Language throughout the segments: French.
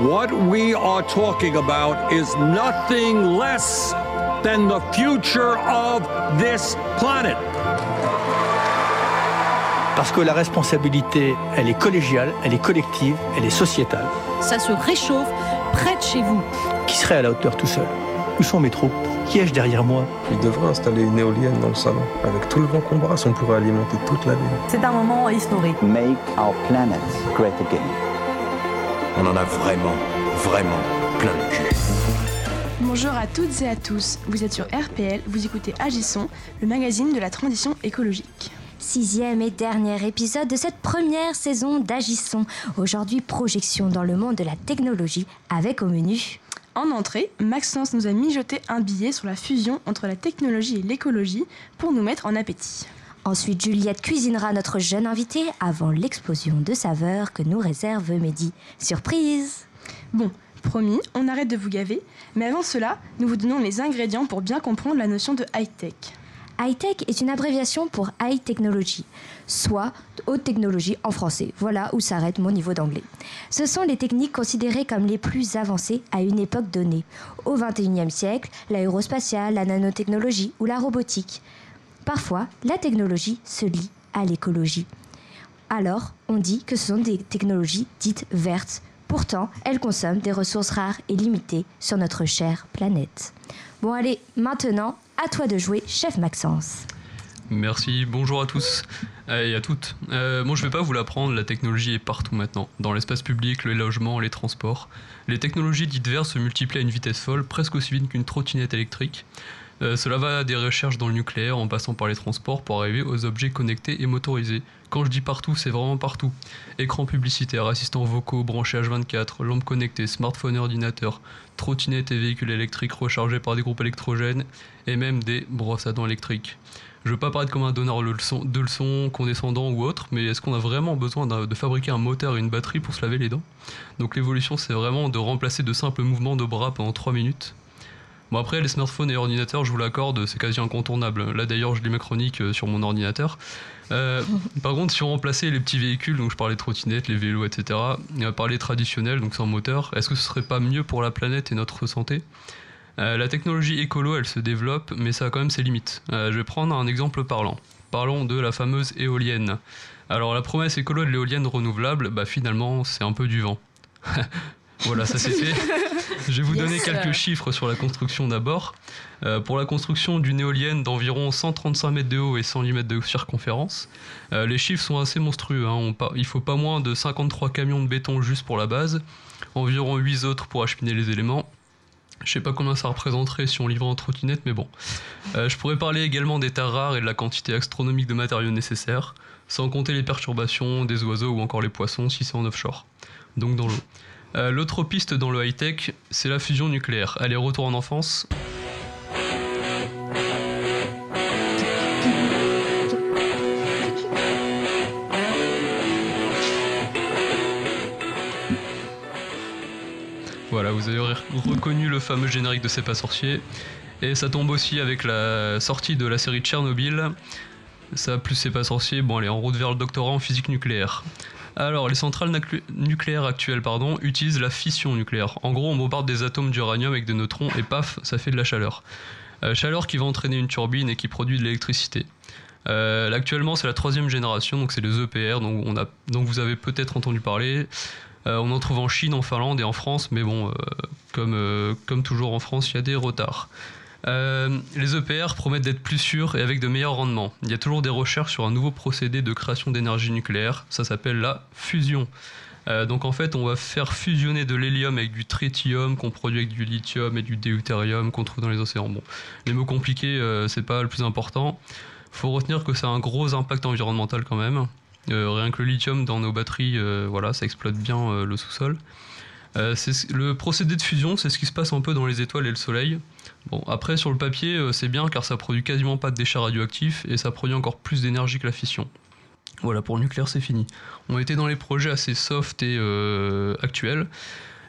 What we are talking about is nothing less than the future of this planet. Parce que la responsabilité, elle est collégiale, elle est collective, elle est sociétale. Ça se réchauffe près de chez vous. Qui serait à la hauteur tout seul? Où sont mes troupes? Qui ai-je derrière moi? Il devrait installer une éolienne dans le salon. Avec tout le vent qu'on brasse, on pourrait alimenter toute la ville. C'est un moment historique. Make our planet great again. On en a vraiment, vraiment plein le cul. Bonjour à toutes et à tous, vous êtes sur RPL, vous écoutez Agissons, le magazine de la transition écologique. Sixième et dernier épisode de cette première saison d'Agissons. Aujourd'hui, projection dans le monde de la technologie avec au menu. En entrée, Maxence nous a mijoté un billet sur la fusion entre la technologie et l'écologie pour nous mettre en appétit. Ensuite, Juliette cuisinera notre jeune invité avant l'explosion de saveurs que nous réserve Mehdi. Surprise Bon, promis, on arrête de vous gaver, mais avant cela, nous vous donnons les ingrédients pour bien comprendre la notion de high-tech. High-tech est une abréviation pour High Technology, soit haute technologie en français. Voilà où s'arrête mon niveau d'anglais. Ce sont les techniques considérées comme les plus avancées à une époque donnée. Au XXIe siècle, l'aérospatiale, la nanotechnologie ou la robotique. Parfois, la technologie se lie à l'écologie. Alors, on dit que ce sont des technologies dites vertes. Pourtant, elles consomment des ressources rares et limitées sur notre chère planète. Bon allez, maintenant, à toi de jouer, chef Maxence. Merci, bonjour à tous et à toutes. Euh, moi je vais pas vous l'apprendre, la technologie est partout maintenant, dans l'espace public, les logements, les transports. Les technologies dites vertes se multiplient à une vitesse folle, presque aussi vite qu'une trottinette électrique. Euh, cela va des recherches dans le nucléaire en passant par les transports pour arriver aux objets connectés et motorisés. Quand je dis partout, c'est vraiment partout. Écran publicitaire, assistants vocaux, branchés H24, lampes connectées, smartphones et ordinateurs, trottinettes et véhicules électriques rechargés par des groupes électrogènes et même des brosses à dents électriques. Je veux pas paraître comme un donneur de leçons, de condescendant ou autre, mais est-ce qu'on a vraiment besoin de fabriquer un moteur et une batterie pour se laver les dents? Donc l'évolution, c'est vraiment de remplacer de simples mouvements de bras pendant 3 minutes Bon après les smartphones et ordinateurs, je vous l'accorde, c'est quasi incontournable. Là d'ailleurs, je lis ma chronique euh, sur mon ordinateur. Euh, par contre, si on remplaçait les petits véhicules, donc je parlais de trottinettes, les vélos, etc., euh, par les traditionnels, donc sans moteur, est-ce que ce serait pas mieux pour la planète et notre santé? La technologie écolo, elle se développe, mais ça a quand même ses limites. je vais prendre un exemple parlant. Parlons de la fameuse éolienne. Alors la promesse écolo de l'éolienne renouvelable, bah finalement, c'est un peu du vent. Voilà, ça c'est fait. Je vais vous donner quelques chiffres sur la construction d'abord. Euh, pour la construction d'une éolienne d'environ 135 mètres de haut et 108 mètres de circonférence, euh, les chiffres sont assez monstrueux. Hein. il faut pas moins de 53 camions de béton juste pour la base, environ 8 autres pour acheminer les éléments. Je sais pas combien ça représenterait si on livrait en trottinette, mais bon. Euh, je pourrais parler également des terres rares et de la quantité astronomique de matériaux nécessaires, sans compter les perturbations des oiseaux ou encore les poissons si c'est en offshore, donc dans l'eau. Euh, l'autre piste dans le high-tech, c'est la fusion nucléaire. Allez, retour en enfance. Voilà, vous avez reconnu le fameux générique de C'est pas sorcier. Et ça tombe aussi avec la sortie de la série Tchernobyl. Ça, plus C'est pas sorcier, bon, allez, en route vers le doctorat en physique nucléaire. Alors, les centrales nucléaires actuelles utilisent la fission nucléaire. En gros, on bombarde des atomes d'uranium avec des neutrons et paf, ça fait de la chaleur. Euh, chaleur qui va entraîner une turbine et qui produit de l'électricité. Euh, actuellement, c'est la troisième génération, donc c'est les EPR, donc, vous avez peut-être entendu parler. Euh, on en trouve en Chine, en Finlande et en France, mais bon, comme toujours en France, il y a des retards. Euh, les EPR promettent d'être plus sûrs et avec de meilleurs rendements. Il y a toujours des recherches sur un nouveau procédé de création d'énergie nucléaire, ça s'appelle la fusion. Euh, donc en fait, on va faire fusionner de l'hélium avec du tritium qu'on produit avec du lithium et du deutérium qu'on trouve dans les océans. Bon, les mots compliqués, euh, c'est pas le plus important. Faut retenir que ça a un gros impact environnemental quand même. rien que le lithium dans nos batteries, voilà, ça exploite bien le sous-sol. Le procédé de fusion, c'est ce qui se passe un peu dans les étoiles et le Soleil. Bon, après, sur le papier, euh, c'est bien car ça produit quasiment pas de déchets radioactifs et ça produit encore plus d'énergie que la fission. Voilà, pour le nucléaire, c'est fini. On était dans les projets assez soft et euh, actuels.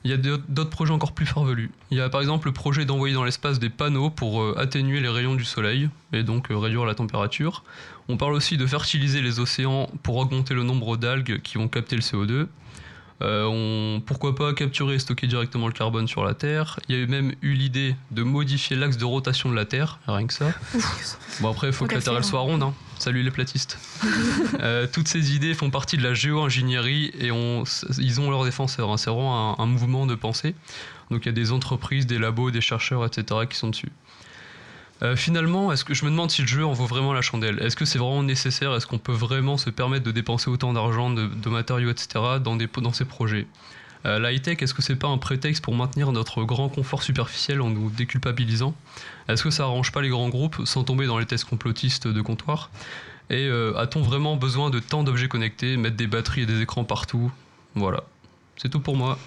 Il y a d'autres projets encore plus farvelus. Il y a par exemple le projet d'envoyer dans l'espace des panneaux pour euh, atténuer les rayons du soleil et donc réduire la température. On parle aussi de fertiliser les océans pour augmenter le nombre d'algues qui vont capter le CO2. Euh, on, pourquoi pas capturer et stocker directement le carbone sur la Terre. Il y a eu même eu l'idée de modifier l'axe de rotation de la Terre, rien que ça. Bon après, il faut que la Terre elle soit ronde. hein. Salut les platistes. Euh, toutes ces idées font partie de la géo-ingénierie et on, ils ont leurs défenseurs. hein. C'est vraiment un, un mouvement de pensée. Donc il y a des entreprises, des labos, des chercheurs, etc. qui sont dessus. Euh, finalement, est-ce que je me demande si le jeu en vaut vraiment la chandelle? Est-ce que c'est vraiment nécessaire? Est-ce qu'on peut vraiment se permettre de dépenser autant d'argent, de, matériaux, etc. dans ces projets? Euh, La high-tech, est-ce que c'est pas un prétexte pour maintenir notre grand confort superficiel en nous déculpabilisant? Est-ce que ça arrange pas les grands groupes sans tomber dans les tests complotistes de comptoir? Et euh, a-t-on vraiment besoin de tant d'objets connectés, mettre des batteries et des écrans partout? Voilà. C'est tout pour moi.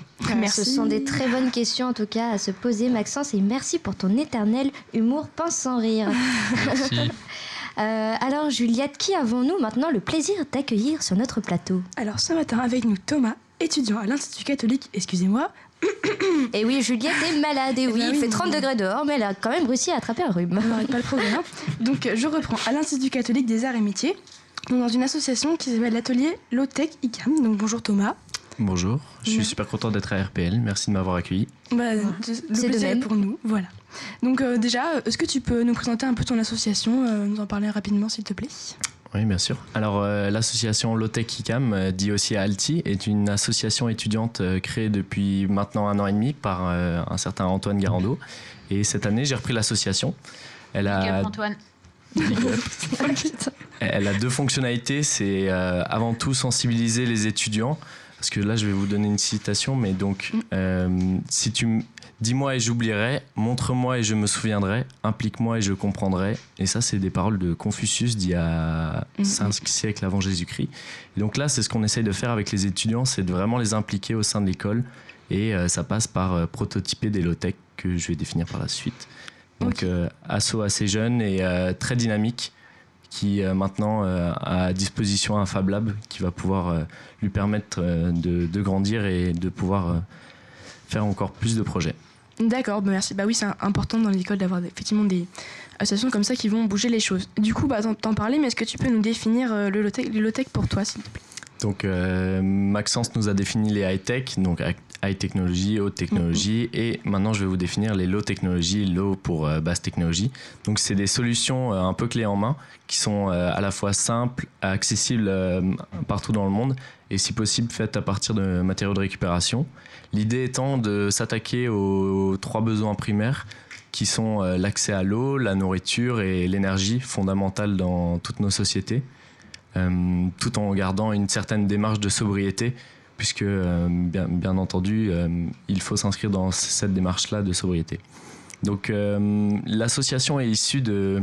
Ce sont des très bonnes questions en tout cas à se poser, Maxence, et merci pour ton éternel humour pince sans rire. Merci. Euh, alors Juliette, qui avons-nous maintenant le plaisir d'accueillir sur notre plateau? Alors ce matin avec nous Thomas, étudiant à l'Institut catholique, excusez-moi, Et oui, Juliette est malade, et Eh oui, ben il oui, fait mais 30 bon. degrés dehors, mais elle a quand même réussi à attraper un rhume. on n'arrête pas le progrès. hein. Donc je reprends à l'Institut catholique des arts et métiers, dans une association qui s'appelle l'atelier Low Tech ICAM. Donc bonjour Thomas. Bonjour, je suis super content d'être à RPL, merci de m'avoir accueilli. Bah, de- le C'est de plaisir est même. pour nous, voilà. Donc euh, déjà, est-ce que tu peux nous présenter un peu ton association, euh, nous en parler rapidement s'il te plaît? Oui, bien sûr. Alors, euh, l'association Lotech ICAM, euh, dit aussi Alti, est une association étudiante euh, créée depuis maintenant un an et demi par euh, un certain Antoine Garando. Et cette année, j'ai repris l'association. Elle a, Antoine. Big up. Elle a deux fonctionnalités. C'est euh, avant tout sensibiliser les étudiants. Parce que là, je vais vous donner une citation, mais donc, euh, si tu dis-moi et j'oublierai, montre-moi et je me souviendrai, implique-moi et je comprendrai. Et ça, c'est des paroles de Confucius d'il y a Mhm. 5 siècles avant Jésus-Christ. Et donc là, c'est ce qu'on essaye de faire avec les étudiants, c'est de vraiment les impliquer au sein de l'école. Et euh, ça passe par euh, prototyper des low-tech que je vais définir par la suite. Donc, asso assez jeune et très dynamique qui euh, maintenant euh, a à disposition un Fab Lab qui va pouvoir euh, lui permettre de, de grandir et de pouvoir faire encore plus de projets. D'accord, bah merci. Bah oui, c'est important dans l'école d'avoir effectivement des associations comme ça qui vont bouger les choses. Du coup, bah t'en- parlais, mais est-ce que tu peux nous définir le low-tech, le low-tech pour toi, s'il te plaît? Donc euh, Maxence nous a défini les high-tech, donc high- technologie, haute technologie, et maintenant je vais vous définir les low technologies, low pour euh, basse technologie. Donc c'est des solutions euh, un peu clés en main qui sont euh, à la fois simples, accessibles partout dans le monde, et si possible faites à partir de matériaux de récupération. L'idée étant de s'attaquer aux, trois besoins primaires qui sont l'accès à l'eau, la nourriture et l'énergie fondamentale dans toutes nos sociétés. Tout en gardant une certaine démarche de sobriété, puisque euh, bien, bien entendu, euh, il faut s'inscrire dans cette démarche-là de sobriété. Donc euh, l'association est issue de,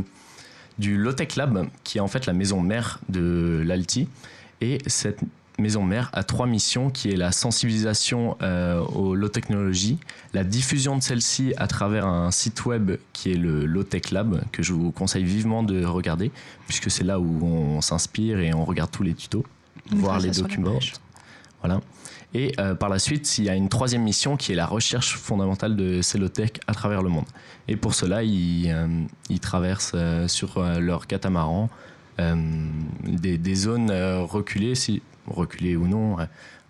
du Lotech Lab, qui est en fait la maison mère de l'Alti, et cette maison mère a trois missions, qui est la sensibilisation euh, aux low technologies, la diffusion de celle-ci à travers un site web qui est le Lotech Lab, que je vous conseille vivement de regarder, puisque c'est là où on s'inspire et on regarde tous les tutos, voir les documents. Voilà. Et euh, par la suite, il y a une troisième mission qui est la recherche fondamentale de ces low-tech à travers le monde. Et pour cela, ils, euh, traversent euh, sur leur catamaran des, zones reculées, reculées ou non, euh,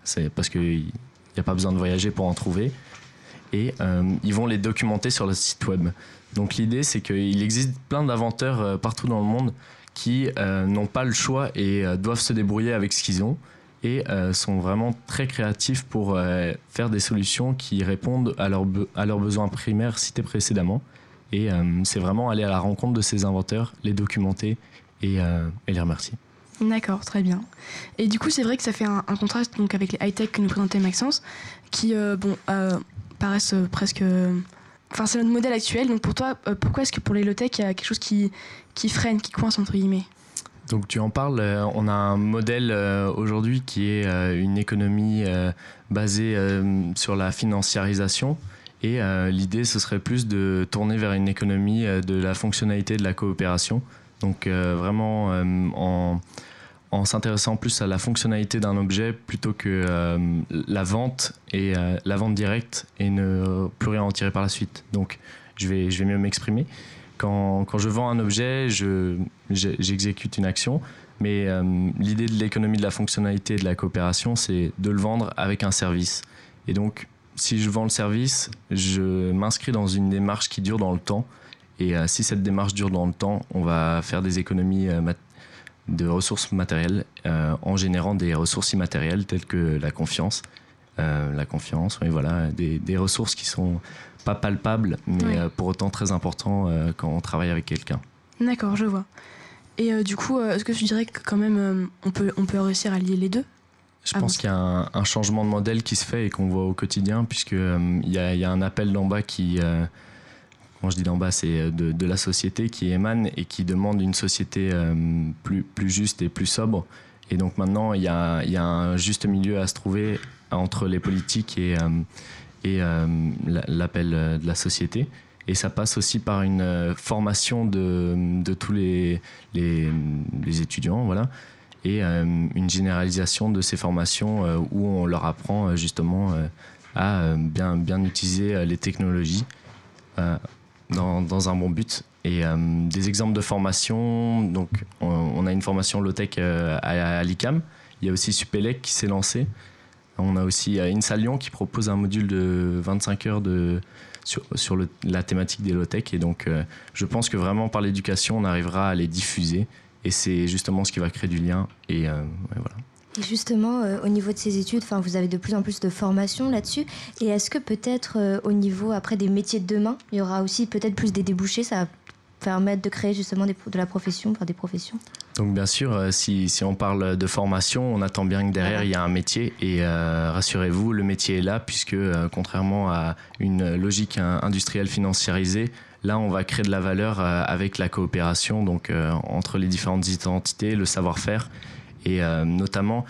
c'est parce qu'il n'y a pas besoin de voyager pour en trouver. Et ils vont les documenter sur le site web. Donc l'idée, c'est qu'il existe plein d'inventeurs partout dans le monde qui n'ont pas le choix et doivent se débrouiller avec ce qu'ils ont et euh, sont vraiment très créatifs pour euh, faire des solutions qui répondent à, leurs besoins primaires cités précédemment. Et euh, c'est vraiment aller à la rencontre de ces inventeurs, les documenter et, les remercier. D'accord, très bien. Et du coup, c'est vrai que ça fait un, contraste donc avec les high-tech que nous présentait Maxence, qui, bon, paraissent presque... Enfin, c'est notre modèle actuel. Donc pour toi, pourquoi est-ce que pour les low-tech, il y a quelque chose qui freine, qui coince, entre guillemets? Donc tu en parles, euh, on a un modèle euh, aujourd'hui qui est euh, une économie basée sur la financiarisation. Et l'idée, ce serait plus de tourner vers une économie de la fonctionnalité de la coopération. Donc vraiment en, en s'intéressant plus à la fonctionnalité d'un objet plutôt que la vente et la vente directe et ne plus rien en tirer par la suite. Donc je vais, je vais mieux m'exprimer. Quand, je vends un objet, j'exécute une action, Mais euh, l'idée de l'économie de la fonctionnalité et de la coopération, c'est de le vendre avec un service. Et donc, si je vends le service, je m'inscris dans une démarche qui dure dans le temps. Et euh, si cette démarche dure dans le temps, on va faire des économies euh, de ressources matérielles en générant des ressources immatérielles telles que la confiance. la confiance, oui, voilà, des, ressources qui sont pas palpables, mais pour autant très importantes quand on travaille avec quelqu'un. D'accord, je vois. Et euh, du coup, euh, est-ce que tu dirais que quand même euh, on, peut, on peut réussir à lier les deux? Je pense qu'il y a un, changement de modèle qui se fait et qu'on voit au quotidien, puisqu'il y, a, y a un appel d'en bas qui, quand je dis d'en bas, c'est de, de, la société qui émane et qui demande une société plus, plus juste et plus sobre. Et donc maintenant, il y a, y a, un juste milieu à se trouver entre les politiques et, et l'appel de la société. Et ça passe aussi par une euh, formation de, tous les, les, étudiants, voilà, et euh, une généralisation de ces formations euh, où on leur apprend justement à bien, bien utiliser les technologies dans, dans, un bon but. Et des exemples de formation, donc on, a une formation low-tech à, à l'ICAM, il y a aussi Supélec qui s'est lancé. On a aussi INSA Lyon qui propose un module de 25 heures sur, la thématique des low-tech. Et donc, euh, je pense que vraiment par l'éducation, on arrivera à les diffuser. Et c'est justement ce qui va créer du lien. Et, euh, voilà. Et justement, euh, au niveau de ces études, vous avez de plus en plus de formations là-dessus. Et est-ce que peut-être au niveau après des métiers de demain, il y aura aussi peut-être plus des débouchés? Ça permettre de créer justement des, de la profession, par des professions. Donc bien sûr, euh, si, si, on parle de formation, on attend bien que derrière il y a un métier. Et euh, rassurez-vous, le métier est là puisque euh, contrairement à une logique industrielle financiarisée, là on va créer de la valeur avec la coopération donc entre les différentes identités, le savoir-faire. Et notamment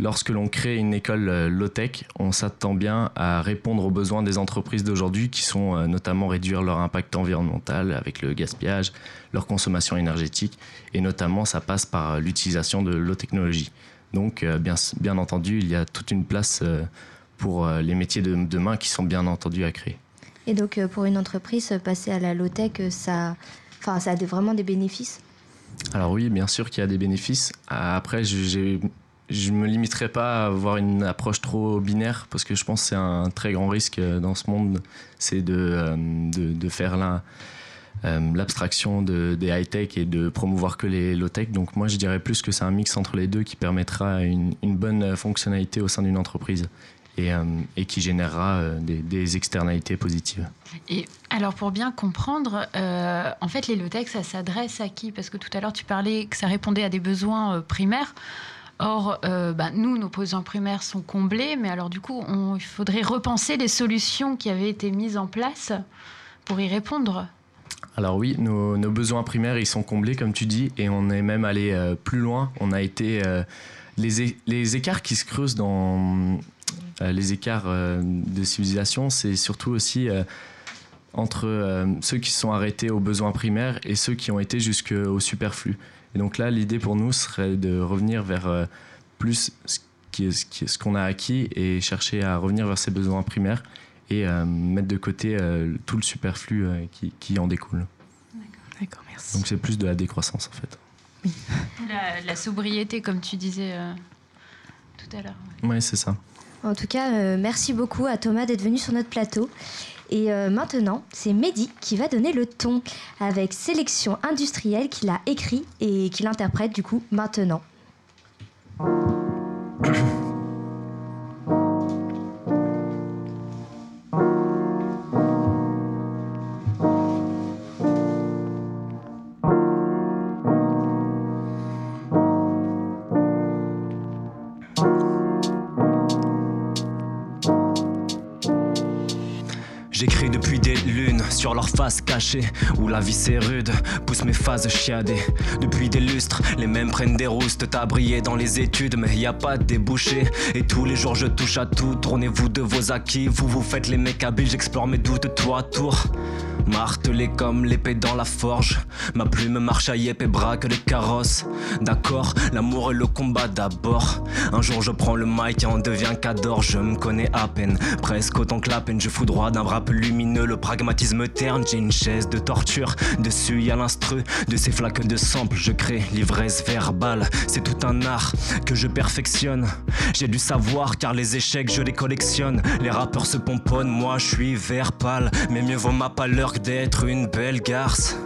Lorsque l'on crée une école euh, low-tech, on s'attend bien à répondre aux besoins des entreprises d'aujourd'hui qui sont euh, notamment réduire leur impact environnemental avec le gaspillage, leur consommation énergétique et notamment ça passe par l'utilisation de low technologie. Donc euh, bien, bien entendu, il y a toute une place pour les métiers de demain qui sont bien entendu à créer. Et donc pour une entreprise, passer à la low-tech, ça, enfin, ça a vraiment des bénéfices? Alors oui, bien sûr qu'il y a des bénéfices. Après, j'ai je me limiterai pas à avoir une approche trop binaire parce que je pense que c'est un très grand risque euh, dans ce monde, c'est de, euh, de, faire euh, l'abstraction de, des high-tech et de promouvoir que les low-tech. Donc moi je dirais plus que c'est un mix entre les deux qui permettra une, bonne fonctionnalité au sein d'une entreprise. Et, qui générera des, externalités positives. Et alors pour bien comprendre, en fait les low-tech, ça s'adresse à qui? Parce que tout à l'heure tu parlais que ça répondait à des besoins primaires. Or, euh, bah, nous, nos besoins primaires sont comblés, mais alors du coup, il faudrait repenser les solutions qui avaient été mises en place pour y répondre. Alors oui, nos, besoins primaires, ils sont comblés, comme tu dis, et on est même allé euh, plus loin. On a été... Euh, les, écarts qui se creusent dans les écarts de civilisation, c'est surtout aussi entre ceux qui sont arrêtés aux besoins primaires et ceux qui ont été jusqu'au superflu. Et donc là, l'idée pour nous serait de revenir vers euh, plus ce qu'on a acquis et chercher à revenir vers ses besoins primaires et euh, mettre de côté euh, tout le superflu qui, en découle. D'accord, merci. Donc c'est plus de la décroissance en fait. Oui. La, sobriété, comme tu disais tout à l'heure. Oui, c'est ça. En tout cas, merci beaucoup à Thomas d'être venu sur notre plateau. Et euh, maintenant, c'est Mehdi qui va donner le ton avec Sélection industrielle qu'il a écrit et qu'il interprète du coup maintenant. face cachée où la vie c'est rude, pousse mes phases chiadées. Depuis des lustres, les mêmes prennent des roustes. T'as brillé dans les études, mais y a pas de débouché. Et tous les jours je touche à tout, tournez-vous de vos acquis. Vous vous faites les mecs habiles, j'explore mes doutes tour à tour. Martelé comme l'épée dans la forge. Ma plume marche à yep et braque les carrosses. D'accord, l'amour et le combat d'abord. Un jour je prends le mic et on devient cador. Je me connais à peine, presque autant que la peine. Je fous droit d'un rap lumineux, le pragmatisme terne. J'ai une chaise de torture, dessus y a l'instru. De ces flaques de sample, je crée l'ivresse verbale. C'est tout un art que je perfectionne. J'ai du savoir car les échecs je les collectionne. Les rappeurs se pomponnent, moi je suis vert pâle. Mais mieux vaut ma pâleur d'être une belle garce.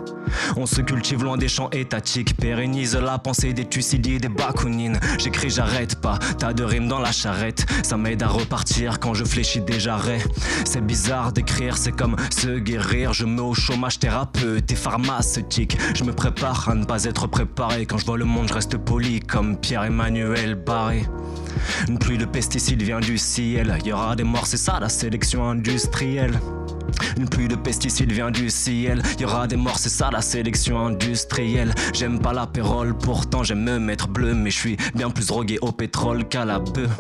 On se cultive loin des champs étatiques, pérennise la pensée des Thucydides des bakounines. J'écris, j'arrête pas, tas de rimes dans la charrette. Ça m'aide à repartir quand je fléchis des jarrets. C'est bizarre d'écrire, c'est comme se guérir. Je me au chômage thérapeute et pharmaceutique. Je me prépare à ne pas être préparé. Quand je vois le monde, je reste poli comme Pierre-Emmanuel Barré. Une pluie de pesticides vient du ciel. Y aura des morts, c'est ça la sélection industrielle. Une pluie de pesticides vient du ciel. Y aura des morts, c'est ça la sélection industrielle. J'aime pas la pérole, pourtant j'aime me mettre bleu. Mais je suis bien plus drogué au pétrole qu'à la bœuf.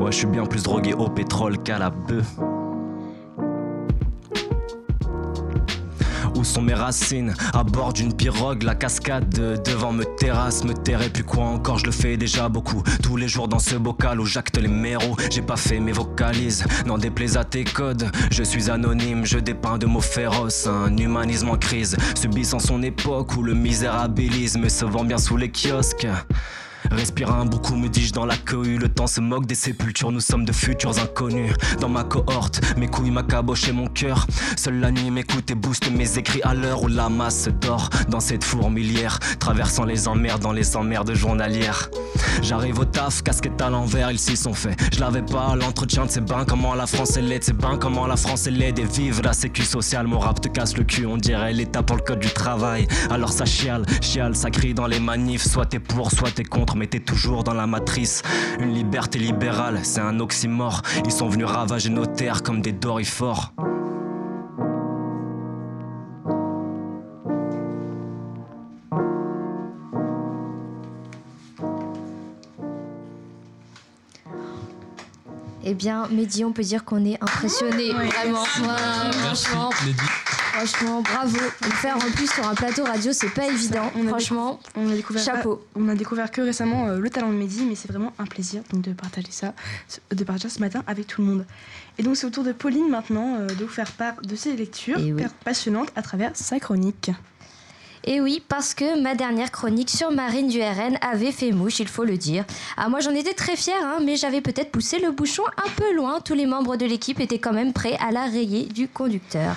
Ouais, je suis bien plus drogué au pétrole qu'à la bœuf. Où sont mes racines À bord d'une pirogue, la cascade devant me terrasse, me terre puis quoi encore, je le fais déjà beaucoup. Tous les jours dans ce bocal où j'acte les méros, j'ai pas fait mes vocalises, n'en déplaise à tes codes. Je suis anonyme, je dépeins de mots féroces, un humanisme en crise, subissant son époque où le misérabilisme se vend bien sous les kiosques. Respire un beaucoup, me dis-je dans la cohue. Le temps se moque des sépultures, nous sommes de futurs inconnus. Dans ma cohorte, mes couilles, ma caboche et mon cœur. Seule la nuit m'écoute et booste mes écrits à l'heure où la masse dort. Dans cette fourmilière, traversant les emmerdes dans les emmerdes journalières. J'arrive au taf, casquette à l'envers, ils s'y sont faits. Je l'avais pas, l'entretien de ces bains, comment la France est laide, ces bains, comment la France est laide et vive la sécu sociale. Mon rap te casse le cul, on dirait l'état pour le code du travail. Alors ça chiale, chiale, ça crie dans les manifs, soit t'es pour, soit t'es contre mais t'es toujours dans la matrice. Une liberté libérale, c'est un oxymore. Ils sont venus ravager nos terres comme des dorifores. Eh bien, Mehdi, on peut dire qu'on est impressionné, vraiment. Voilà, Merci, franchement. Franchement, bravo. Le faire en plus sur un plateau radio, c'est pas évident. On a Franchement, On a découvert chapeau. On a découvert que récemment euh, le talent de Mehdi, mais c'est vraiment un plaisir donc, de partager ça, de partager ce matin avec tout le monde. Et donc c'est au tour de Pauline maintenant euh, de vous faire part de ses lectures oui. passionnantes à travers sa chronique. Et oui, parce que ma dernière chronique sur Marine du RN avait fait mouche, il faut le dire. Ah, moi j'en étais très fière, hein, mais j'avais peut-être poussé le bouchon un peu loin. Tous les membres de l'équipe étaient quand même prêts à la rayer du conducteur.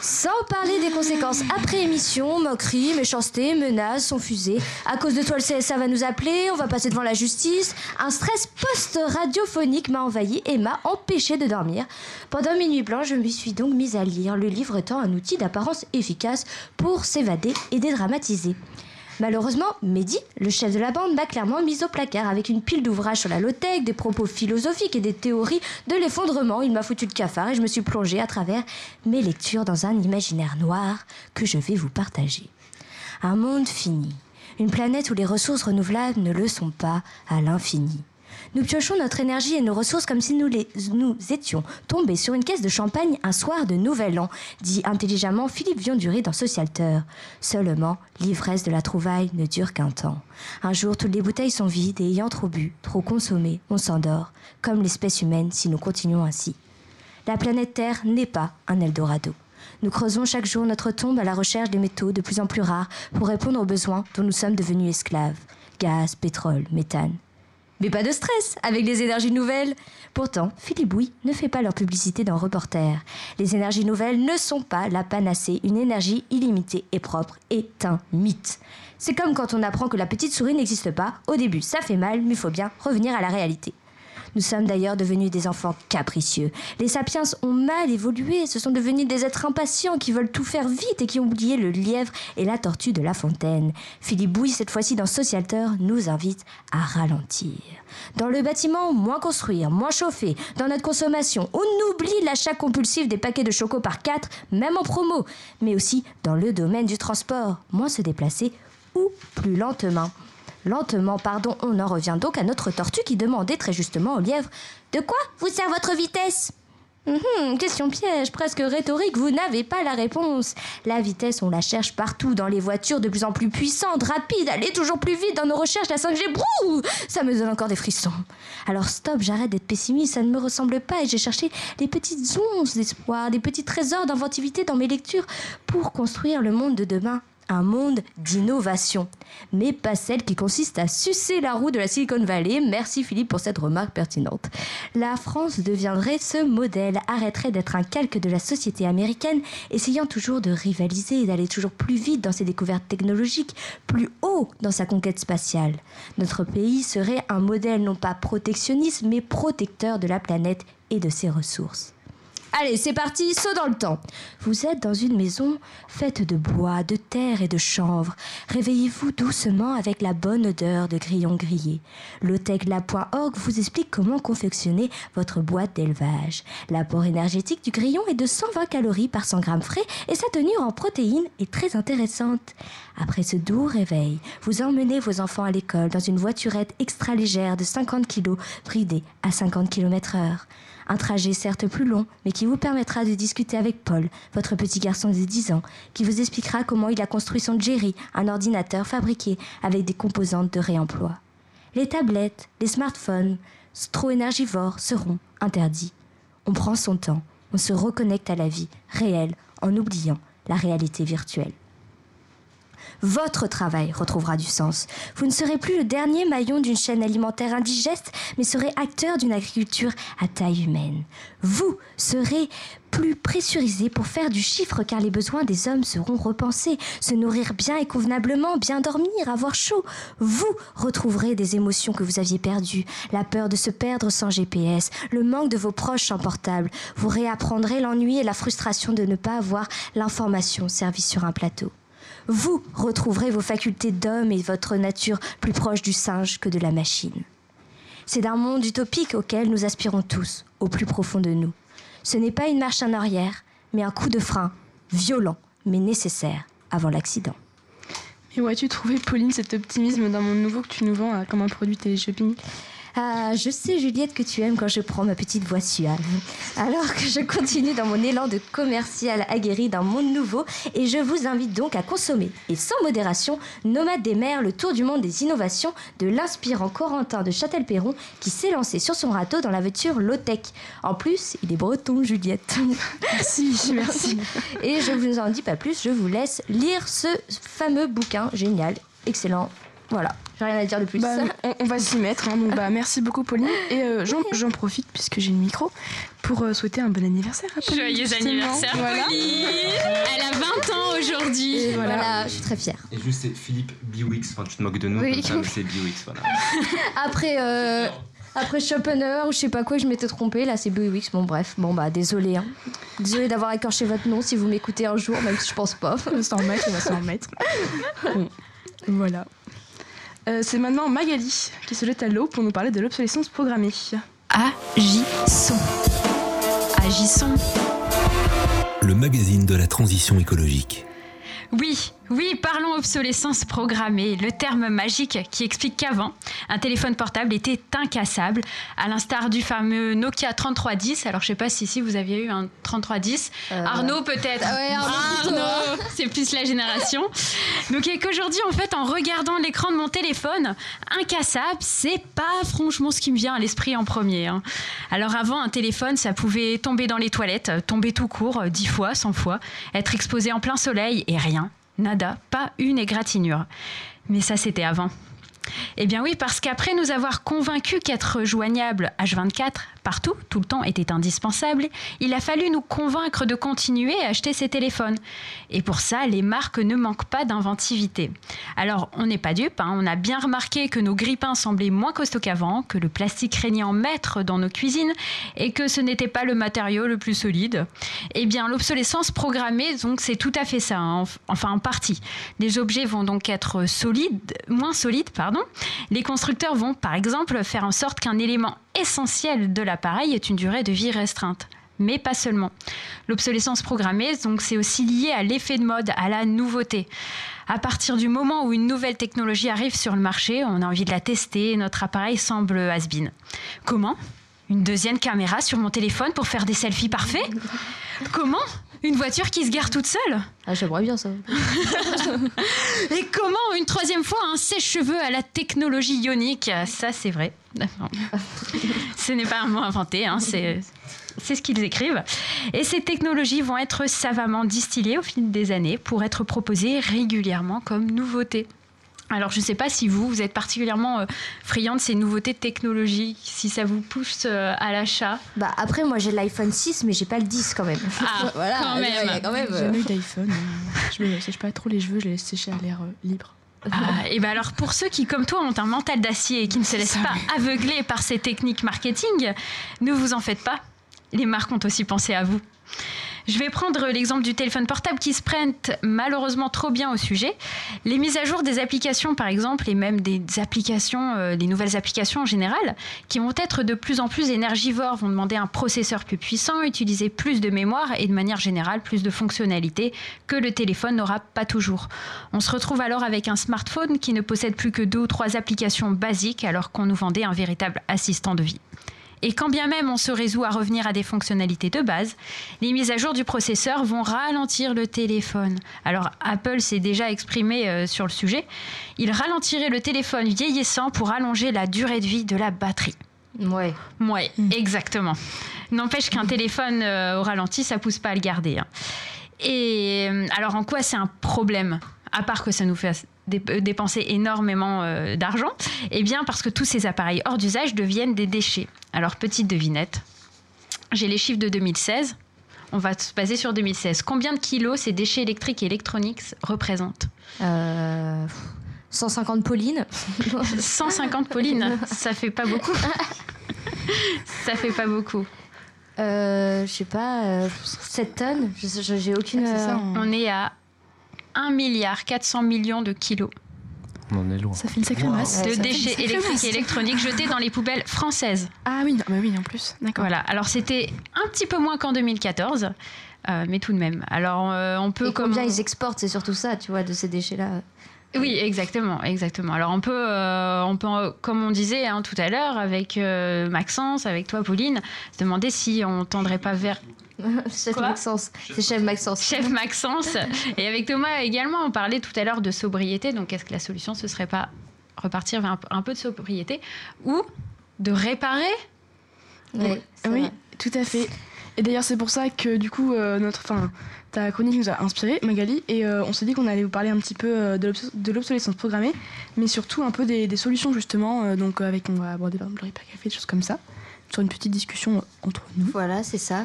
Sans parler des conséquences après émission, moqueries, méchanceté, menaces sont fusées. À cause de toi, le CSA va nous appeler, on va passer devant la justice. Un stress post-radiophonique m'a envahi et m'a empêché de dormir. Pendant mes nuits je me suis donc mise à lire, le livre étant un outil d'apparence efficace pour s'évader et dédramatiser. Malheureusement, Mehdi, le chef de la bande, m'a clairement mise au placard avec une pile d'ouvrages sur la low-tech, des propos philosophiques et des théories de l'effondrement. Il m'a foutu le cafard et je me suis plongée à travers mes lectures dans un imaginaire noir que je vais vous partager. Un monde fini. Une planète où les ressources renouvelables ne le sont pas à l'infini. Nous piochons notre énergie et nos ressources comme si nous, les- nous étions tombés sur une caisse de champagne un soir de Nouvel An, dit intelligemment Philippe Vionduré dans Socialteur. Seulement, l'ivresse de la trouvaille ne dure qu'un temps. Un jour, toutes les bouteilles sont vides et ayant trop bu, trop consommé, on s'endort, comme l'espèce humaine si nous continuons ainsi. La planète Terre n'est pas un Eldorado. Nous creusons chaque jour notre tombe à la recherche des métaux de plus en plus rares pour répondre aux besoins dont nous sommes devenus esclaves. Gaz, pétrole, méthane. Mais pas de stress avec les énergies nouvelles. Pourtant, Philippe Bouy ne fait pas leur publicité dans Reporter. Les énergies nouvelles ne sont pas la panacée. Une énergie illimitée et propre est un mythe. C'est comme quand on apprend que la petite souris n'existe pas. Au début, ça fait mal, mais il faut bien revenir à la réalité. Nous sommes d'ailleurs devenus des enfants capricieux. Les sapiens ont mal évolué, ce sont devenus des êtres impatients qui veulent tout faire vite et qui ont oublié le lièvre et la tortue de la fontaine. Philippe Bouy, cette fois-ci dans Socialteur, nous invite à ralentir. Dans le bâtiment, moins construire, moins chauffer. Dans notre consommation, on oublie l'achat compulsif des paquets de choco par 4, même en promo. Mais aussi dans le domaine du transport, moins se déplacer ou plus lentement. Lentement, pardon, on en revient donc à notre tortue qui demandait très justement au lièvre De quoi vous sert votre vitesse? Mhm, question piège, presque rhétorique, vous n'avez pas la réponse. La vitesse, on la cherche partout, dans les voitures de plus en plus puissantes, rapides, allez toujours plus vite dans nos recherches, la 5G, brou Ça me donne encore des frissons. Alors stop, j'arrête d'être pessimiste, ça ne me ressemble pas et j'ai cherché les petites onces d'espoir, des petits trésors d'inventivité dans mes lectures pour construire le monde de demain un monde d'innovation, mais pas celle qui consiste à sucer la roue de la Silicon Valley. Merci Philippe pour cette remarque pertinente. La France deviendrait ce modèle, arrêterait d'être un calque de la société américaine, essayant toujours de rivaliser et d'aller toujours plus vite dans ses découvertes technologiques, plus haut dans sa conquête spatiale. Notre pays serait un modèle non pas protectionniste, mais protecteur de la planète et de ses ressources. Allez, c'est parti, saut dans le temps. Vous êtes dans une maison faite de bois, de terre et de chanvre. Réveillez-vous doucement avec la bonne odeur de grillons grillés. Lotecla.org vous explique comment confectionner votre boîte d'élevage. L'apport énergétique du grillon est de 120 calories par 100 grammes frais et sa tenue en protéines est très intéressante. Après ce doux réveil, vous emmenez vos enfants à l'école dans une voiturette extra légère de 50 kg, bridée à 50 km heure. Un trajet certes plus long, mais qui vous permettra de discuter avec Paul, votre petit garçon de 10 ans, qui vous expliquera comment il a construit son Jerry, un ordinateur fabriqué avec des composantes de réemploi. Les tablettes, les smartphones, trop énergivores seront interdits. On prend son temps, on se reconnecte à la vie réelle en oubliant la réalité virtuelle. Votre travail retrouvera du sens. Vous ne serez plus le dernier maillon d'une chaîne alimentaire indigeste, mais serez acteur d'une agriculture à taille humaine. Vous serez plus pressurisé pour faire du chiffre car les besoins des hommes seront repensés. Se nourrir bien et convenablement, bien dormir, avoir chaud. Vous retrouverez des émotions que vous aviez perdues. La peur de se perdre sans GPS, le manque de vos proches sans portable. Vous réapprendrez l'ennui et la frustration de ne pas avoir l'information servie sur un plateau vous retrouverez vos facultés d'homme et votre nature plus proche du singe que de la machine. C'est d'un monde utopique auquel nous aspirons tous, au plus profond de nous. Ce n'est pas une marche en arrière, mais un coup de frein, violent, mais nécessaire, avant l'accident. Et où as-tu trouvé, Pauline, cet optimisme dans mon nouveau que tu nous vends euh, comme un produit téléshopping? Ah, je sais, Juliette, que tu aimes quand je prends ma petite voix suave. Alors que je continue dans mon élan de commercial aguerri d'un monde nouveau, et je vous invite donc à consommer, et sans modération, Nomade des mers, le tour du monde des innovations de l'inspirant Corentin de Châtel-Perron qui s'est lancé sur son râteau dans l'aventure low-tech. En plus, il est breton, Juliette. Merci, merci. Et je vous en dis pas plus, je vous laisse lire ce fameux bouquin génial, excellent. Voilà. J'ai rien à dire de plus. Bah, on, va s'y mettre. Hein, donc, bah, merci beaucoup, Pauline. Et euh, j'en profite, puisque j'ai le micro, pour euh, souhaiter un bon anniversaire à Pauline. Joyeux anniversaire, Pauline Elle a 20 ans aujourd'hui. Voilà. je suis très fière. Et juste, c'est Philippe Biwix. Enfin, tu te moques de nous, comme ça, mais c'est Biwix. Voilà. Après. Euh, après Schopenhauer ou je sais pas quoi, je m'étais trompée. Là, c'est Biwix. Bon, bref. Bon, bah, désolé. Hein. Désolé d'avoir écorché votre nom si vous m'écoutez un jour, même si je pense pas. On va s'en remettre, on va s'en remettre. Voilà. Euh, c'est maintenant Magali qui se jette à l'eau pour nous parler de l'obsolescence programmée. Agissons. Agissons. Le magazine de la transition écologique. Oui, oui, parlons obsolescence programmée, le terme magique qui explique qu'avant, un téléphone portable était incassable, à l'instar du fameux Nokia 3310. Alors, je sais pas si ici vous aviez eu un 3310. Euh, Arnaud, peut-être. Ah Arnaud, c'est plus la génération. Donc, et qu'aujourd'hui, en fait, en regardant l'écran de mon téléphone, incassable, c'est pas franchement ce qui me vient à l'esprit en premier. Hein. Alors, avant, un téléphone, ça pouvait tomber dans les toilettes, tomber tout court, dix fois, cent fois, être exposé en plein soleil et rien nada, pas une égratignure. Mais ça, c'était avant. Eh bien oui, parce qu'après nous avoir convaincus qu'être joignable H24 partout, tout le temps, était indispensable, il a fallu nous convaincre de continuer à acheter ces téléphones. Et pour ça, les marques ne manquent pas d'inventivité. Alors, on n'est pas dupe, hein. on a bien remarqué que nos grippins semblaient moins costauds qu'avant, que le plastique régnait en maître dans nos cuisines et que ce n'était pas le matériau le plus solide. Eh bien, l'obsolescence programmée, donc, c'est tout à fait ça, hein. enfin en partie. Les objets vont donc être solides, moins solides, pardon. Les constructeurs vont, par exemple, faire en sorte qu'un élément essentiel de l'appareil ait une durée de vie restreinte mais pas seulement. L'obsolescence programmée, donc, c'est aussi lié à l'effet de mode, à la nouveauté. À partir du moment où une nouvelle technologie arrive sur le marché, on a envie de la tester notre appareil semble has-been. Comment? Une deuxième caméra sur mon téléphone pour faire des selfies parfaits? Comment? Une voiture qui se gare toute seule Ah, j'aimerais bien ça. Et comment une troisième fois un sèche-cheveux à la technologie ionique? Ça, c'est vrai. Ce n'est pas un mot inventé, hein, c'est c'est ce qu'ils écrivent. Et ces technologies vont être savamment distillées au fil des années pour être proposées régulièrement comme nouveautés. Alors, je ne sais pas si vous, vous êtes particulièrement euh, friand de ces nouveautés technologiques, si ça vous pousse euh, à l'achat. Bah après, moi j'ai l'iPhone 6, mais j'ai pas le 10 quand même. Ah, voilà, quand il y même. a quand même. J'ai euh, jamais eu d'iPhone. Je me sèche pas trop les cheveux, je les laisse sécher à l'air libre. Ah, et ben alors pour ceux qui, comme toi, ont un mental d'acier et qui ne se laissent pas aveugler par ces techniques marketing, ne vous en faites pas. Les marques ont aussi pensé à vous. Je vais prendre l'exemple du téléphone portable qui se prête malheureusement trop bien au sujet. Les mises à jour des applications, par exemple, et même des applications, euh, des nouvelles applications en général, qui vont être de plus en plus énergivores, vont demander un processeur plus puissant, utiliser plus de mémoire et de manière générale plus de fonctionnalités que le téléphone n'aura pas toujours. On se retrouve alors avec un smartphone qui ne possède plus que deux ou trois applications basiques alors qu'on nous vendait un véritable assistant de vie. Et quand bien même on se résout à revenir à des fonctionnalités de base, les mises à jour du processeur vont ralentir le téléphone. Alors Apple s'est déjà exprimé euh, sur le sujet. Il ralentirait le téléphone vieillissant pour allonger la durée de vie de la batterie. Ouais. Ouais, exactement. N'empêche qu'un téléphone euh, au ralenti, ça pousse pas à le garder. hein. Et euh, alors en quoi c'est un problème? À part que ça nous fait dépenser énormément euh, d'argent, eh bien parce que tous ces appareils hors d'usage deviennent des déchets. Alors petite devinette, j'ai les chiffres de 2016. On va se baser sur 2016. Combien de kilos ces déchets électriques et électroniques représentent? Euh, 150 Pauline. 150 Pauline, ça fait pas beaucoup. ça fait pas beaucoup. Euh, je sais pas, euh, 7 tonnes Je sais- je- J'ai aucune. ça, euh, On est à 1 milliard 400 millions de kilos On en est loin. Ça fait une sacrée masse. de déchets électriques masse. et électroniques jetés dans les poubelles françaises. Ah oui, non, bah oui, en plus. D'accord. Voilà, alors c'était un petit peu moins qu'en 2014, euh, mais tout de même. Alors euh, on peut Et combien comme- ils exportent, c'est surtout ça, tu vois, de ces déchets-là? Oui, exactement, exactement. Alors on peut, euh, on peut, comme on disait hein, tout à l'heure avec euh, Maxence, avec toi Pauline, se demander si on tendrait pas vers chef Quoi Maxence. C'est chef Maxence. Chef Maxence. Et avec Thomas également, on parlait tout à l'heure de sobriété. Donc, est-ce que la solution, ce serait pas repartir vers un, peu de sobriété ou de réparer? Ouais, oui, vrai. tout à fait. Et d'ailleurs, c'est pour ça que du coup, euh, notre, enfin, ta chronique nous a inspiré, Magali, et euh, on s'est dit qu'on allait vous parler un petit peu euh, de l'obs- de l'obsolescence programmée, mais surtout un peu des, des solutions justement. euh, donc, avec, on va aborder par exemple le Repair Café, des choses comme ça, sur une petite discussion entre nous. Voilà, c'est ça.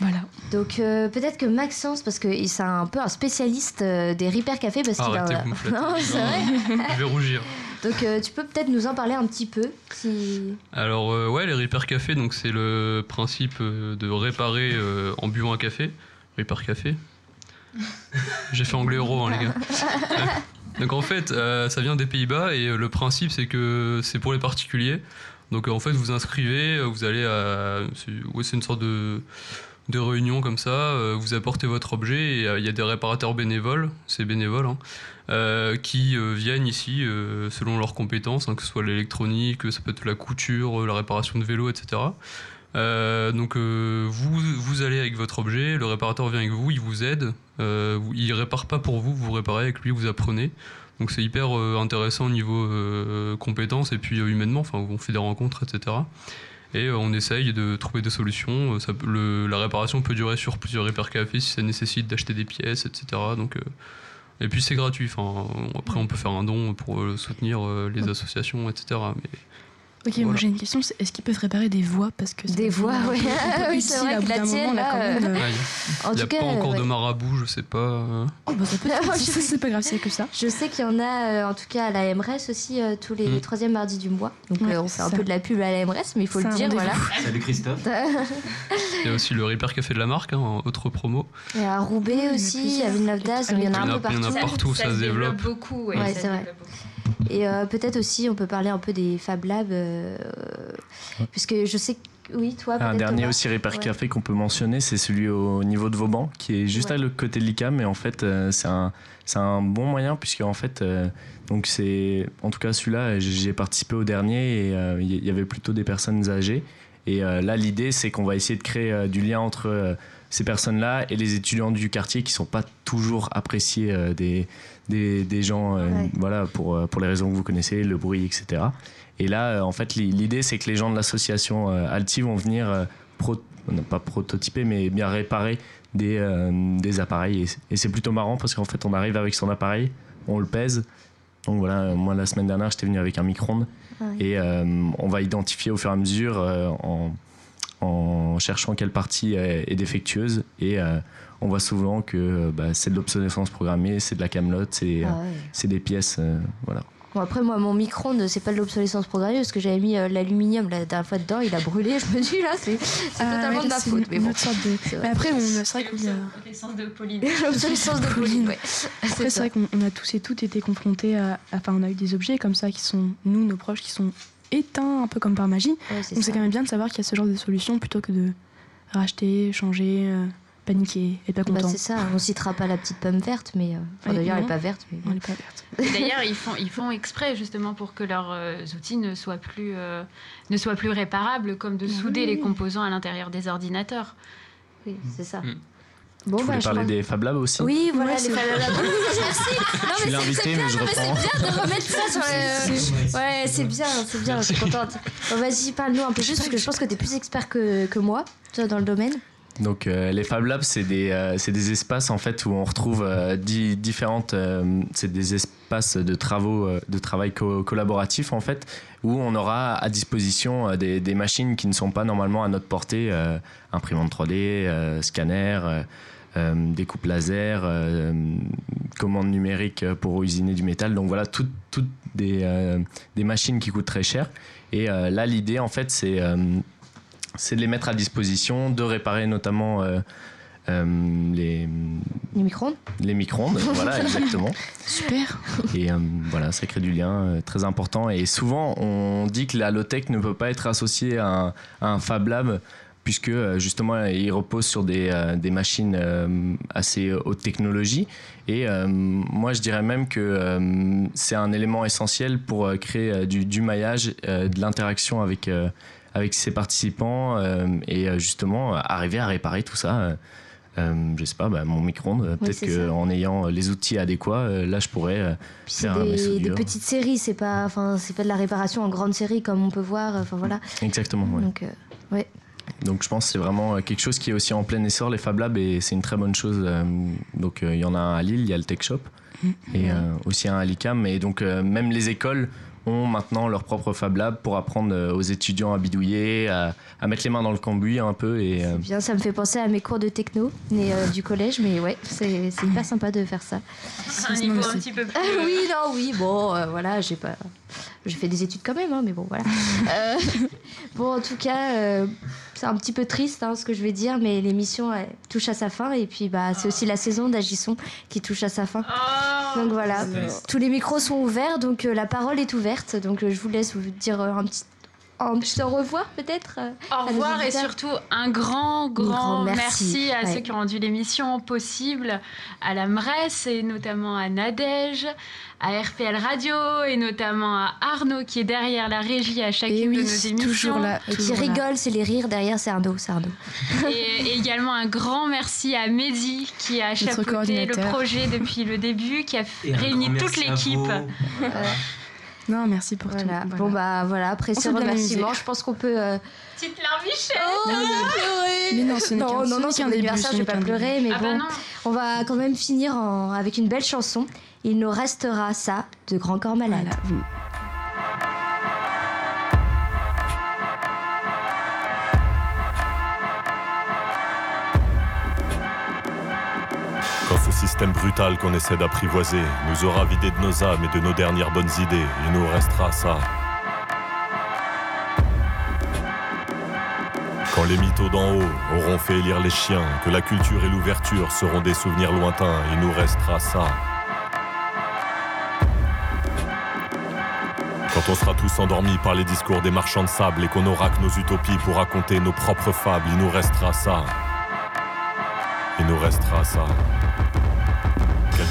Voilà. Donc euh, peut-être que Maxence, parce que c'est un peu un spécialiste euh, des Repair Café, parce qu'il a. flattez. non, c'est vrai. Je vais rougir. Donc euh, tu peux peut-être nous en parler un petit peu, si. Alors euh, ouais, les Repair Café, donc c'est le principe de réparer euh, en buvant un café. Repair Café. J'ai fait anglais euro, hein, les gars. donc en fait, euh, ça vient des Pays-Bas et le principe c'est que c'est pour les particuliers. Donc en fait, vous inscrivez, vous allez à, c'est ouais, c'est une sorte de de réunion comme ça, euh, vous apportez votre objet et euh, il y a des réparateurs bénévoles, c'est bénévole, hein, euh, qui viennent ici selon leurs compétences, hein, que ce soit l'électronique, ça peut être la couture, la réparation de vélo, etc. Donc vous, vous allez avec votre objet, le réparateur vient avec vous, il vous aide, il répare pas pour vous, vous réparez avec lui, vous apprenez. Donc c'est hyper intéressant au niveau compétences et puis humainement, enfin on fait des rencontres, etc. Et euh, on essaye de trouver des solutions. Euh, Ça peut- le- la réparation peut durer sur plusieurs repair cafés si ça nécessite d'acheter des pièces, etc. Donc, euh, et puis c'est gratuit. Enfin, on- après, on peut faire un don pour soutenir les associations, etc. Mais Ok, moi j'ai une question, c'est est-ce qu'ils peuvent réparer des voix parce que Des ouais. un peu Oui, c'est vrai à que la tienne, là, là, quand même, euh, euh, il En n'y a tout cas, pas encore de ouais. marabout, je sais pas. euh. Oh bah ça peut être, si c'est pas grave, c'est que ça. Je sais qu'il y en a, euh, en tout cas à la MRS aussi, euh, tous les Mm. troisièmes mardis du mois. Donc Ouais, euh, on fait un peu de la pub à la MRS, mais il faut le dire, voilà. Salut Christophe. Il y a aussi le repair café de la marque, hein, autre promo. Et à Roubaix Ouais, il y en a aussi, à. Villeneuve d'Az, il y en a y en un peu il y en a partout. partout, ça se développe. beaucoup. Ouais, c'est vrai. Et euh, peut-être aussi, on peut parler un peu des Fab Labs, euh, puisque je sais que oui, toi, Un dernier Thomas. aussi Repair Ouais. Café qu'on peut mentionner, c'est celui au niveau de Vauban, qui est juste à le côté de l'ICAM, mais en fait, euh, c'est un, c'est un bon moyen, puisque en fait, euh, donc c'est, en tout cas celui-là, j'ai participé au dernier et euh, il y avait plutôt des personnes âgées. Et là, l'idée, c'est qu'on va essayer de créer du lien entre ces personnes-là et les étudiants du quartier qui sont pas toujours appréciés des, des, des gens, euh, voilà, pour, euh, pour les raisons que vous connaissez, le bruit, etc. Et là, euh, en fait, li- l'idée, c'est que les gens de l'association Alti vont venir pro- pas prototyper, mais bien réparer des, des appareils. Et c'est plutôt marrant parce qu'en fait, on arrive avec son appareil, on le pèse. Donc voilà, moi, la semaine dernière, j'étais venu avec un micro-ondes. Ouais. Et on va identifier au fur et à mesure en, en cherchant quelle partie est, est défectueuse. Et euh, on voit souvent que euh, bah, c'est de l'obsolescence programmée, c'est de la camelote, c'est Ah euh, ouais. des pièces. euh, voilà. Bon, après, moi, mon micro-ondes, c'est pas de l'obsolescence programmée parce que j'avais mis euh, l'aluminium la dernière fois dedans, il a brûlé. Je me dis, là, c'est Ah, totalement de ma faute. une- mais bon. sorte de- après, on, c'est vrai qu'il y a. L'obsolescence de Pauline. L'obsolescence de Pauline, ouais. Après, c'est vrai qu'on on a tous et toutes été confrontés à. Enfin, on a eu des objets comme ça qui sont, nous, nos proches, qui sont éteints un peu comme par magie. Ouais, Donc, c'est quand même bien de savoir qu'il y a ce genre de solution plutôt que de racheter, changer, euh, paniquer et pas Bah, content. c'est ça, on citera pas la petite pomme verte, mais. euh, Enfin, d'ailleurs, elle est non. pas verte. Mais... Elle est pas verte. D'ailleurs, ils font, ils font exprès justement pour que leurs euh, outils ne soient plus, euh, ne soient plus réparables, comme de souder oui. les composants à l'intérieur des ordinateurs. Oui, c'est ça. Mm. Bon, tu bah, voulais je parler crois- des Fab Labs aussi Oui, voilà, Ouais, les c'est- Fab Labs. Merci. Non, suis mais c'est- l'invité, mais je non, mais reprends. c'est bien de remettre ça sur le. Ouais, c'est bien, c'est bien, je suis contente. Bon, vas-y, parle-nous un peu plus, parce que je pense que tu es plus expert que, que moi, toi, dans le domaine. Donc euh, les Fab Labs, c'est des, euh, des espaces en fait où on retrouve euh, di- différentes, euh, c'est des espaces de travaux, euh, de travail co- collaboratif en fait, où on aura à disposition des, machines qui ne sont pas normalement à notre portée, imprimante 3D, euh, scanner. découpe laser, commande numérique pour usiner du métal. Donc voilà, toutes toutes des, des machines qui coûtent très cher. Et là, l'idée, en fait, c'est c'est de les mettre à disposition, de réparer notamment euh, euh, les, Les micro-ondes les micro-ondes. voilà, exactement. Super. Et euh, voilà, ça crée du lien très important. Et souvent, on dit que la low-tech ne peut pas être associée à un, à un Fab Lab, puisque justement, il repose sur des, des machines assez haute technologie. Et euh, moi, je dirais même que euh, c'est un élément essentiel pour euh, créer du, du maillage, de l'interaction avec, avec ses participants et justement arriver à réparer tout ça. euh, je sais pas, bah, mon micro-ondes, peut-être qu'en ayant les outils adéquats, là je pourrais faire des, des petites séries, c'est pas, c'est pas de la réparation en grande série comme on peut voir. Enfin voilà. Exactement, ouais. Donc, euh, ouais. Donc je pense que c'est vraiment euh, quelque chose qui est aussi en plein essor, les Fab Labs, et c'est une très bonne chose. euh, Donc euh, il y en a un à Lille, il y a le Tech Shop, et euh, aussi un à l'ICAM. Et donc même les écoles ont maintenant leur propre Fab Lab pour apprendre aux étudiants à bidouiller, à, à mettre les mains dans le cambouis un peu. Et, Bien, ça me fait penser à mes cours de techno mais, euh, du collège, mais ouais, c'est hyper sympa de faire ça. C'est un niveau un petit peu plus. Ah oui, non, oui, bon, euh, voilà, j'ai pas. J'ai fait des études quand même, hein, mais bon, voilà. Euh, bon, en tout cas, euh, c'est un petit peu triste hein, ce que je vais dire, mais l'émission touche à sa fin et puis bah, c'est aussi la saison d'Agisson qui touche à sa fin. donc voilà, tous les micros sont ouverts, donc euh, la parole est ouverte. Donc je vous laisse vous dire un petit, un petit au revoir peut-être. euh, Au revoir et surtout un grand, grand, grand merci. merci. à Ouais. ceux qui ont rendu l'émission possible, à la MRES et notamment à Nadège, à RPL Radio et notamment à Arnaud qui est derrière la régie à chacune Et oui, de nos émissions. toujours là, Et qui là. rigole, c'est les rires derrière, c'est Arnaud, c'est Arnaud. Et, et également un grand merci à Mehdi qui a chapeauté le projet depuis le début, qui a Et réuni toute l'équipe. Non, merci pour Voilà. tout. Bon bah voilà, après On ce s'est bien remerciement, amusé. je pense qu'on peut. euh, Petite larmichette Oh, pleurer. Mais non, ce n'est non, ce non, non, c'est anniversaire, ce je vais n'est pas pleurer, mais Ah bah bon, non. on va quand même finir en- avec une belle chanson. Il nous restera ça de Grand Corps Malade. Système brutal qu'on essaie d'apprivoiser nous aura vidé de nos âmes et de nos dernières bonnes idées, il nous restera ça. Quand les mythos d'en haut auront fait élire les chiens, que la culture et l'ouverture seront des souvenirs lointains, il nous restera ça. Quand Qu'on sera tous endormis par les discours des marchands de sable et qu'on aura que nos utopies pour raconter nos propres fables. Il nous restera ça. Il nous restera ça.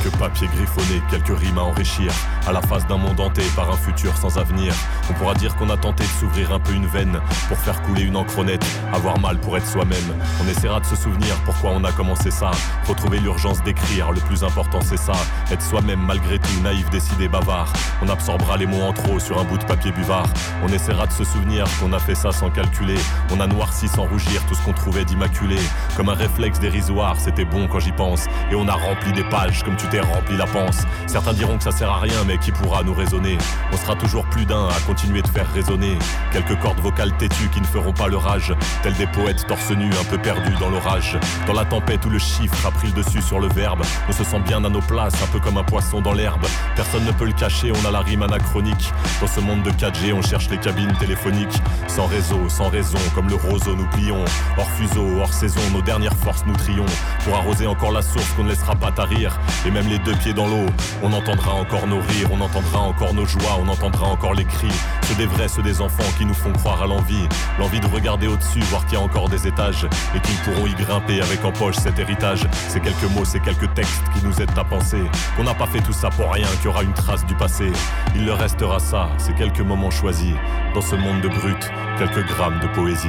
Quelques papiers griffonnés, quelques rimes à enrichir. À la face d'un monde hanté par un futur sans avenir. On pourra dire qu'on a tenté de s'ouvrir un peu une veine pour faire couler une encronnette. Avoir mal pour être soi-même. On essaiera de se souvenir pourquoi on a commencé ça. Retrouver l'urgence d'écrire, le plus important c'est ça. Être soi-même malgré tout, naïf, décidé, bavard. On absorbera les mots en trop sur un bout de papier buvard. On essaiera de se souvenir qu'on a fait ça sans calculer. On a noirci sans rougir tout ce qu'on trouvait d'immaculé. Comme un réflexe dérisoire, c'était bon quand j'y pense. Et on a rempli des pages comme tu t'es rempli la panse. Certains diront que ça sert à rien, mais qui pourra nous raisonner? On sera toujours plus d'un à continuer de faire résonner quelques cordes vocales têtues qui ne feront pas le rage, tels des poètes torse nus un peu perdus dans l'orage. Dans la tempête où le chiffre a pris le dessus sur le verbe, on se sent bien à nos places, un peu comme un poisson dans l'herbe. Personne ne peut le cacher, on a la rime anachronique. Dans ce monde de 4G, on cherche les cabines téléphoniques. Sans réseau, sans raison, comme le roseau nous plions. Hors fuseau, hors saison, nos dernières forces nous trions. Pour arroser encore la source qu'on ne laissera pas tarir. Les deux pieds dans l'eau, on entendra encore nos rires, on entendra encore nos joies, on entendra encore les cris. Ceux des vrais, ceux des enfants qui nous font croire à l'envie. L'envie de regarder au-dessus, voir qu'il y a encore des étages. Et qu'ils pourront y grimper avec en poche cet héritage. Ces quelques mots, ces quelques textes qui nous aident à penser. Qu'on n'a pas fait tout ça pour rien, qu'il y aura une trace du passé. Il leur restera ça, ces quelques moments choisis. Dans ce monde de brut, quelques grammes de poésie.